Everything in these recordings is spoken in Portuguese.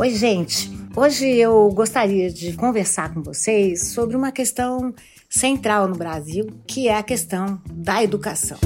Oi, gente. Hoje eu gostaria de conversar com vocês sobre uma questão central no Brasil, que é a questão da educação.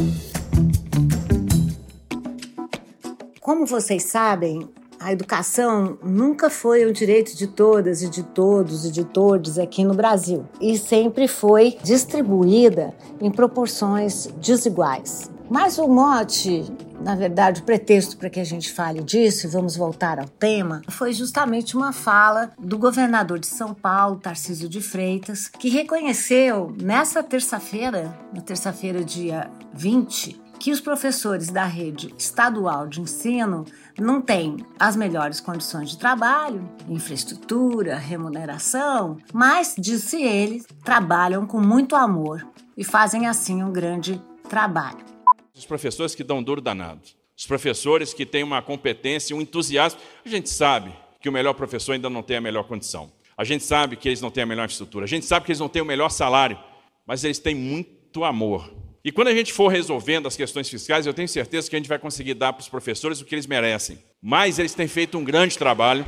Como vocês sabem, a educação nunca foi o direito de todas e de todos e de todos aqui no Brasil e sempre foi distribuída em proporções desiguais. Mas o mote, na verdade, o pretexto para que a gente fale disso, e vamos voltar ao tema, foi justamente uma fala do governador de São Paulo, Tarcísio de Freitas, que reconheceu nessa terça-feira, na terça-feira, dia 20, que os professores da rede estadual de ensino não têm as melhores condições de trabalho, infraestrutura, remuneração, mas, disse ele, trabalham com muito amor e fazem assim um grande trabalho. Os professores que dão duro danado, os professores que têm uma competência, um entusiasmo. A gente sabe que o melhor professor ainda não tem a melhor condição. A gente sabe que eles não têm a melhor estrutura. A gente sabe que eles não têm o melhor salário, mas eles têm muito amor. E quando a gente for resolvendo as questões fiscais, eu tenho certeza que a gente vai conseguir dar para os professores o que eles merecem. Mas eles têm feito um grande trabalho.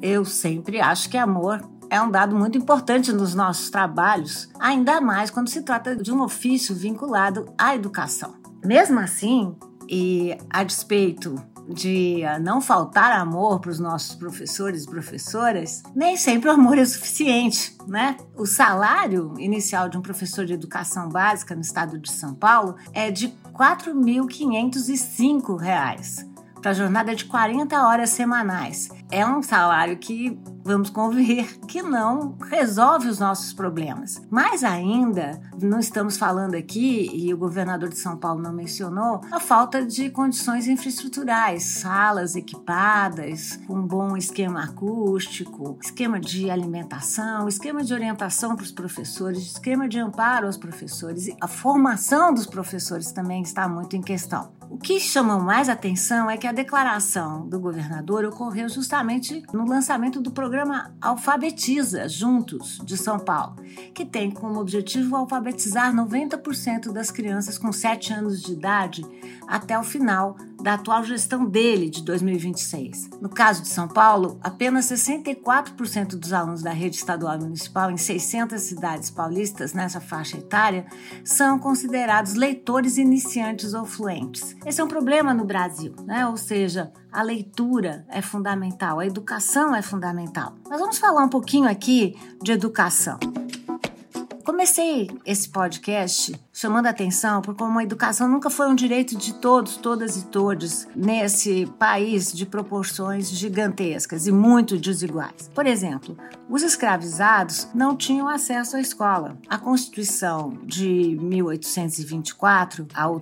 Eu sempre acho que amor é um dado muito importante nos nossos trabalhos, ainda mais quando se trata de um ofício vinculado à educação. Mesmo assim, e a despeito de não faltar amor para os nossos professores e professoras, nem sempre o amor é suficiente, né? O salário inicial de um professor de educação básica no estado de São Paulo é de R$ 4.505 para a jornada de 40 horas semanais. É um salário que vamos convir que não resolve os nossos problemas. Mais ainda, não estamos falando aqui, e o governador de São Paulo não mencionou, a falta de condições infraestruturais, salas equipadas, um bom esquema acústico, esquema de alimentação, esquema de orientação para os professores, esquema de amparo aos professores. A formação dos professores também está muito em questão. O que chama mais atenção é que a declaração do governador ocorreu justamente no lançamento do programa Alfabetiza Juntos de São Paulo, que tem como objetivo alfabetizar 90% das crianças com 7 anos de idade até o final da atual gestão dele, de 2026. No caso de São Paulo, apenas 64% dos alunos da rede estadual e municipal em 600 cidades paulistas nessa faixa etária são considerados leitores iniciantes ou fluentes. Esse é um problema no Brasil, né? ou seja, a leitura é fundamental, a educação é fundamental. Nós vamos falar um pouquinho aqui de educação. Comecei esse podcast chamando a atenção por como a educação nunca foi um direito de todos, todas e todos nesse país de proporções gigantescas e muito desiguais. Por exemplo, os escravizados não tinham acesso à escola. A Constituição de 1824, a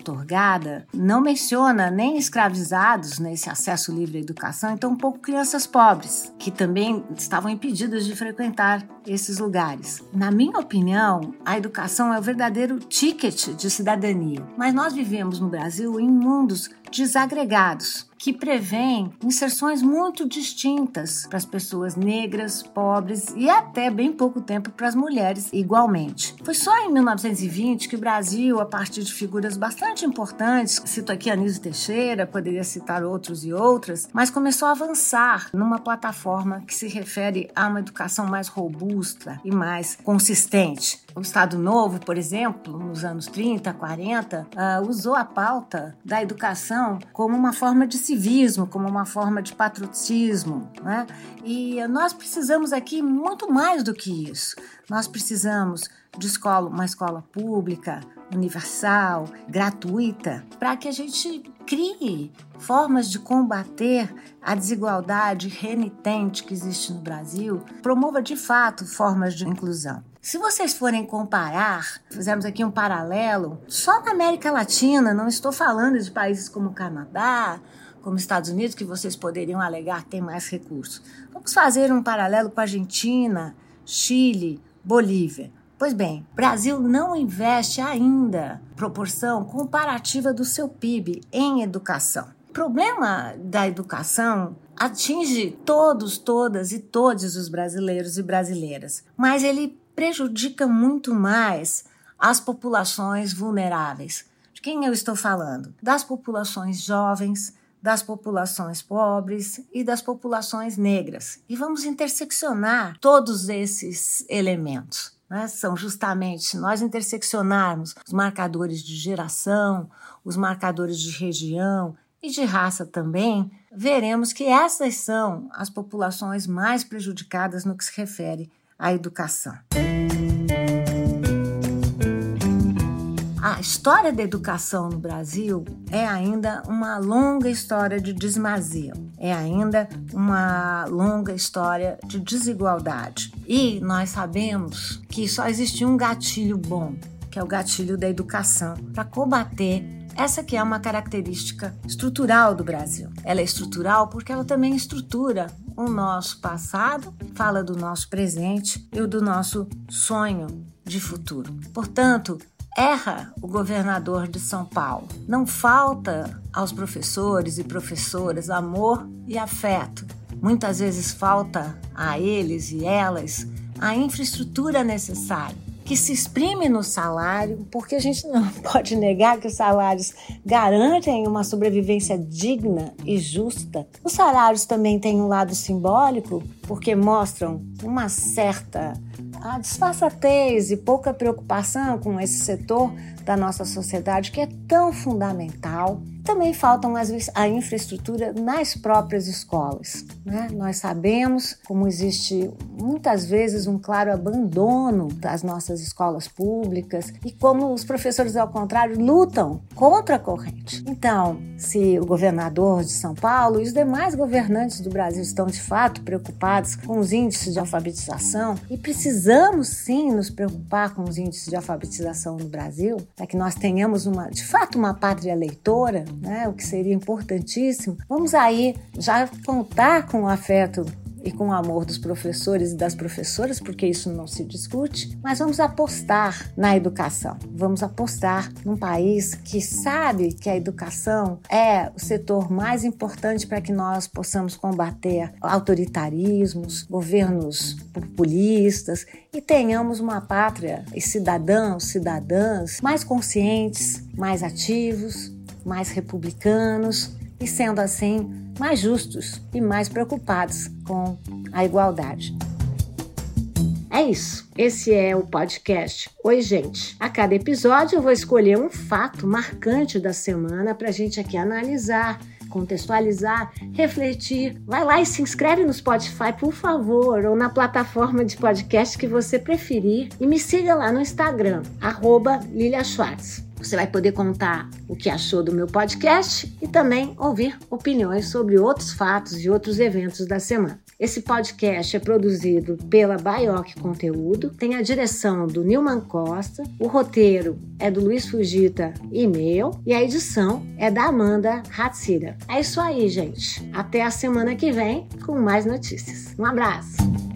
não menciona nem escravizados nesse acesso livre à educação, então pouco crianças pobres, que também estavam impedidas de frequentar esses lugares. Na minha opinião, a educação é o verdadeiro ticket de cidadania, mas nós vivemos no Brasil em mundos desagregados que prevêem inserções muito distintas para as pessoas negras, pobres e até bem pouco tempo para as mulheres igualmente. Foi só em 1920 que o Brasil, a partir de figuras bastante importantes, cito aqui Anísio Teixeira, poderia citar outros e outras, mas começou a avançar numa plataforma que se refere a uma educação mais robusta e mais consistente. O Estado Novo, por exemplo, nos anos 30, 40, uh, usou a pauta da educação como uma forma de civismo, como uma forma de patriotismo. Né? E nós precisamos aqui muito mais do que isso. Nós precisamos de escola, uma escola pública, universal, gratuita, para que a gente crie formas de combater a desigualdade renitente que existe no Brasil, promova de fato formas de inclusão. Se vocês forem comparar, fizemos aqui um paralelo, só na América Latina, não estou falando de países como Canadá, como Estados Unidos, que vocês poderiam alegar tem mais recursos. Vamos fazer um paralelo com a Argentina, Chile, Bolívia. Pois bem, Brasil não investe ainda proporção comparativa do seu PIB em educação. O problema da educação atinge todos, todas e todos os brasileiros e brasileiras, mas ele prejudica muito mais as populações vulneráveis. De quem eu estou falando? Das populações jovens, das populações pobres e das populações negras. E vamos interseccionar todos esses elementos. Né? São justamente nós interseccionarmos os marcadores de geração, os marcadores de região e de raça também, veremos que essas são as populações mais prejudicadas no que se refere à educação. A história da educação no Brasil é ainda uma longa história de desmazia, é ainda uma longa história de desigualdade. E nós sabemos que só existe um gatilho bom, que é o gatilho da educação, para combater essa que é uma característica estrutural do Brasil. Ela é estrutural porque ela também estrutura o nosso passado, fala do nosso presente e do nosso sonho de futuro. Portanto, erra o governador de São Paulo. Não falta aos professores e professoras amor e afeto. Muitas vezes falta a eles e elas a infraestrutura necessária, que se exprime no salário, porque a gente não pode negar que os salários garantem uma sobrevivência digna e justa. Os salários também têm um lado simbólico, porque mostram uma certa a disfarçatez e pouca preocupação com esse setor da nossa sociedade que é tão fundamental. Também faltam vezes a infraestrutura nas próprias escolas. Né? Nós sabemos como existe muitas vezes um claro abandono das nossas escolas públicas e como os professores, ao contrário, lutam contra a corrente. Então, se o governador de São Paulo e os demais governantes do Brasil estão de fato preocupados com os índices de alfabetização e precisamos sim nos preocupar com os índices de alfabetização no Brasil, para que nós tenhamos uma, de fato uma pátria leitora, né, o que seria importantíssimo. Vamos aí já contar com o afeto e com o amor dos professores e das professoras, porque isso não se discute, mas vamos apostar na educação. Vamos apostar num país que sabe que a educação é o setor mais importante para que nós possamos combater autoritarismos, governos populistas e tenhamos uma pátria e cidadãos, cidadãs mais conscientes, mais ativos, mais republicanos e sendo assim mais justos e mais preocupados com a igualdade. É isso. Esse é o podcast. Oi, gente. A cada episódio eu vou escolher um fato marcante da semana para a gente aqui analisar, contextualizar, refletir. Vai lá e se inscreve no Spotify, por favor, ou na plataforma de podcast que você preferir. E me siga lá no Instagram, Lilia Schwartz. Você vai poder contar o que achou do meu podcast e também ouvir opiniões sobre outros fatos e outros eventos da semana. Esse podcast é produzido pela Baioc Conteúdo, tem a direção do Nilman Costa, o roteiro é do Luiz Fugita e meu, e a edição é da Amanda Hatsira. É isso aí, gente. Até a semana que vem com mais notícias. Um abraço!